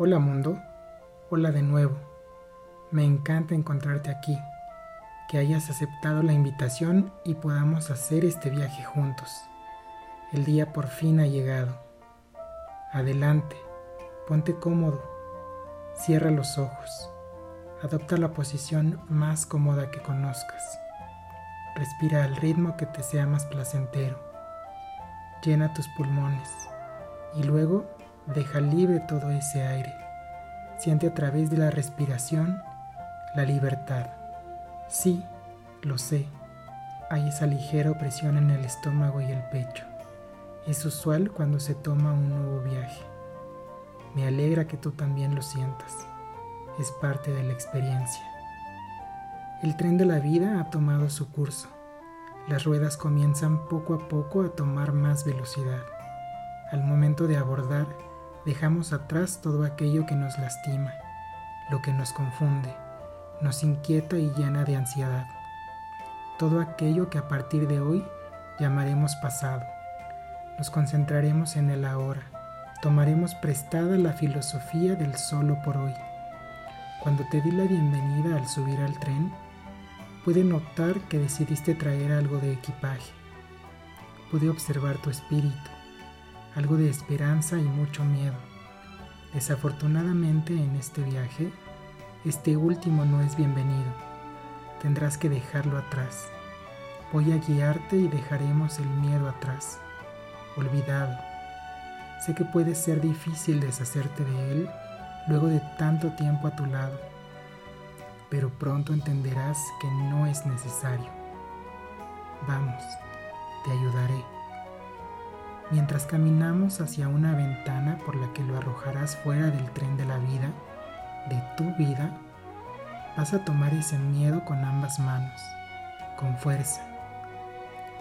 Hola mundo, hola de nuevo. Me encanta encontrarte aquí, que hayas aceptado la invitación y podamos hacer este viaje juntos. El día por fin ha llegado. Adelante, ponte cómodo, cierra los ojos, adopta la posición más cómoda que conozcas. Respira al ritmo que te sea más placentero. Llena tus pulmones y luego Deja libre todo ese aire. Siente a través de la respiración la libertad. Sí, lo sé. Hay esa ligera opresión en el estómago y el pecho. Es usual cuando se toma un nuevo viaje. Me alegra que tú también lo sientas. Es parte de la experiencia. El tren de la vida ha tomado su curso. Las ruedas comienzan poco a poco a tomar más velocidad. Al momento de abordar, dejamos atrás todo aquello que nos lastima, lo que nos confunde, nos inquieta y llena de ansiedad. Todo aquello que a partir de hoy llamaremos pasado. Nos concentraremos en el ahora. Tomaremos prestada la filosofía del solo por hoy. Cuando te di la bienvenida al subir al tren, pude notar que decidiste traer algo de equipaje. Pude observar tu espíritu, algo de esperanza y mucho miedo. Desafortunadamente en este viaje, este último no es bienvenido. Tendrás que dejarlo atrás. Voy a guiarte y dejaremos el miedo atrás, olvidado. Sé que puede ser difícil deshacerte de él luego de tanto tiempo a tu lado, pero pronto entenderás que no es necesario. Vamos, te ayudaré. Mientras caminamos hacia una ventana por la que lo arrojarás fuera del tren de la vida, de tu vida, vas a tomar ese miedo con ambas manos, con fuerza.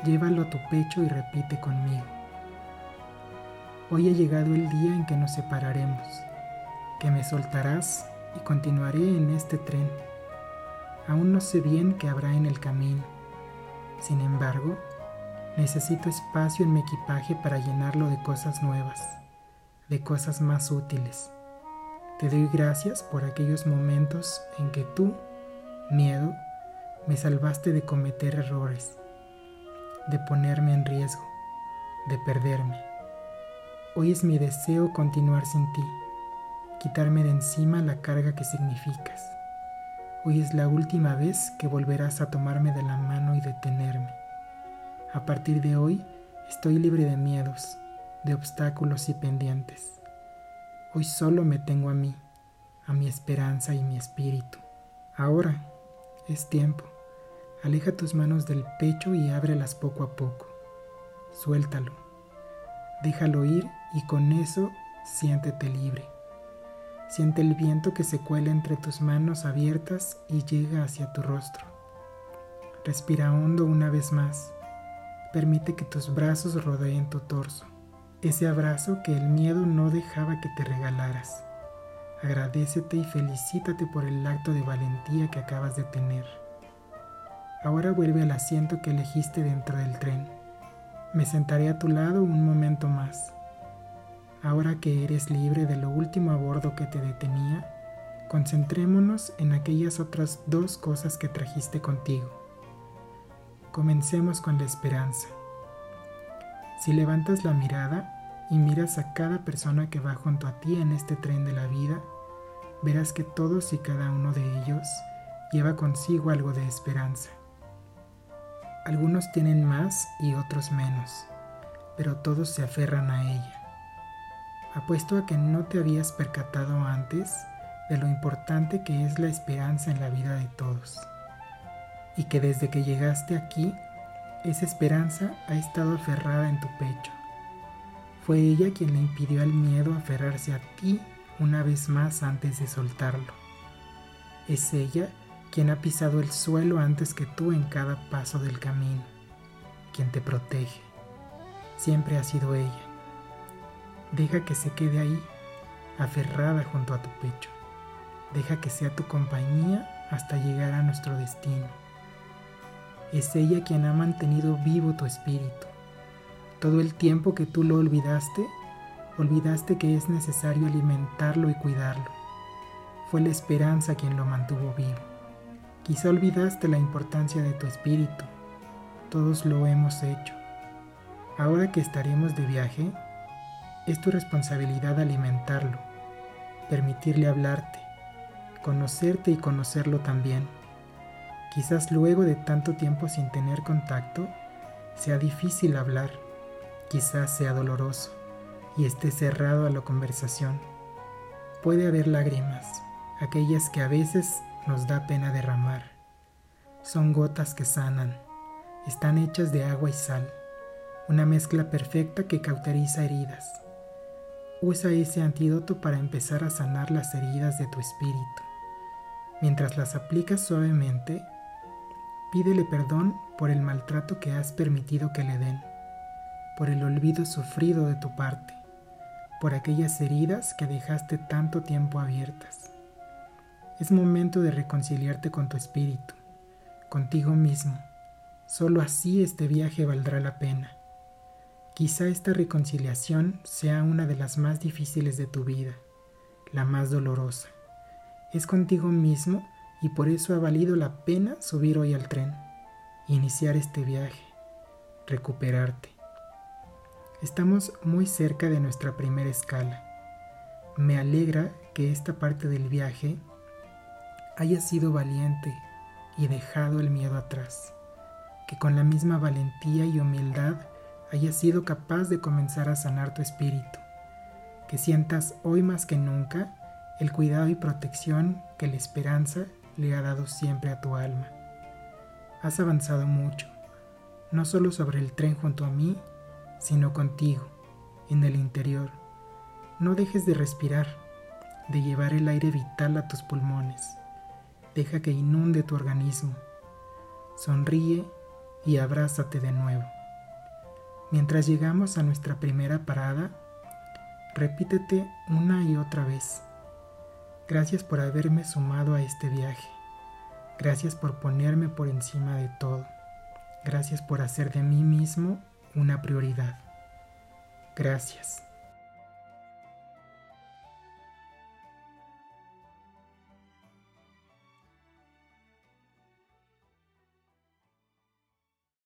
Llévalo a tu pecho y repite conmigo. Hoy ha llegado el día en que nos separaremos, que me soltarás y continuaré en este tren. Aún no sé bien qué habrá en el camino. Sin embargo, Necesito espacio en mi equipaje para llenarlo de cosas nuevas, de cosas más útiles. Te doy gracias por aquellos momentos en que tú, miedo, me salvaste de cometer errores, de ponerme en riesgo, de perderme. Hoy es mi deseo continuar sin ti, quitarme de encima la carga que significas. Hoy es la última vez que volverás a tomarme de la mano y detenerme. A partir de hoy estoy libre de miedos, de obstáculos y pendientes. Hoy solo me tengo a mí, a mi esperanza y mi espíritu. Ahora es tiempo. Aleja tus manos del pecho y ábrelas poco a poco. Suéltalo. Déjalo ir y con eso siéntete libre. Siente el viento que se cuela entre tus manos abiertas y llega hacia tu rostro. Respira hondo una vez más Permite que tus brazos rodeen tu torso, ese abrazo que el miedo no dejaba que te regalaras. Agradecete y felicítate por el acto de valentía que acabas de tener. Ahora vuelve al asiento que elegiste dentro del tren. Me sentaré a tu lado un momento más. Ahora que eres libre de lo último a bordo que te detenía, concentrémonos en aquellas otras dos cosas que trajiste contigo. Comencemos con la esperanza. Si levantas la mirada y miras a cada persona que va junto a ti en este tren de la vida, verás que todos y cada uno de ellos lleva consigo algo de esperanza. Algunos tienen más y otros menos, pero todos se aferran a ella. Apuesto a que no te habías percatado antes de lo importante que es la esperanza en la vida de todos y que desde que llegaste aquí, esa esperanza ha estado aferrada en tu pecho. Fue ella quien le impidió al miedo aferrarse a ti una vez más antes de soltarlo. Es ella quien ha pisado el suelo antes que tú en cada paso del camino, quien te protege. Siempre ha sido ella. Deja que se quede ahí, aferrada junto a tu pecho. Deja que sea tu compañía hasta llegar a nuestro destino. Es ella quien ha mantenido vivo tu espíritu. Todo el tiempo que tú lo olvidaste, Olvidaste que es necesario alimentarlo y cuidarlo. Fue la esperanza quien lo mantuvo vivo. Quizá olvidaste la importancia de tu espíritu. Todos lo hemos hecho. Ahora que estaremos de viaje, es tu responsabilidad alimentarlo, permitirle hablarte, conocerte y conocerlo también. Quizás luego de tanto tiempo sin tener contacto, sea difícil hablar, quizás sea doloroso y esté cerrado a la conversación. Puede haber lágrimas, aquellas que a veces nos da pena derramar. Son gotas que sanan, están hechas de agua y sal, una mezcla perfecta que cauteriza heridas. Usa ese antídoto para empezar a sanar las heridas de tu espíritu. Mientras las aplicas suavemente, pídele perdón por el maltrato que has permitido que le den, por el olvido sufrido de tu parte por aquellas heridas que dejaste tanto tiempo abiertas. Es momento de reconciliarte con tu espíritu, contigo mismo. Solo así este viaje valdrá la pena. Quizá esta reconciliación sea una de las más difíciles de tu vida, la más dolorosa. Es contigo mismo y por eso ha valido la pena subir hoy al tren, iniciar este viaje, recuperarte. Estamos muy cerca de nuestra primera escala. Me alegra que esta parte del viaje haya sido valiente y dejado el miedo atrás, que con la misma valentía y humildad hayas sido capaz de comenzar a sanar tu espíritu, que sientas hoy más que nunca el cuidado y protección que la esperanza le ha dado siempre a tu alma. Has avanzado mucho, no solo sobre el tren junto a mí, sino contigo, en el interior. No dejes de respirar, de llevar el aire vital a tus pulmones. Deja que inunde tu organismo. Sonríe y abrázate de nuevo. Mientras llegamos a nuestra primera parada, repítete una y otra vez. Gracias por haberme sumado a este viaje. Gracias por ponerme por encima de todo. Gracias por hacer de mí mismo una prioridad. Gracias.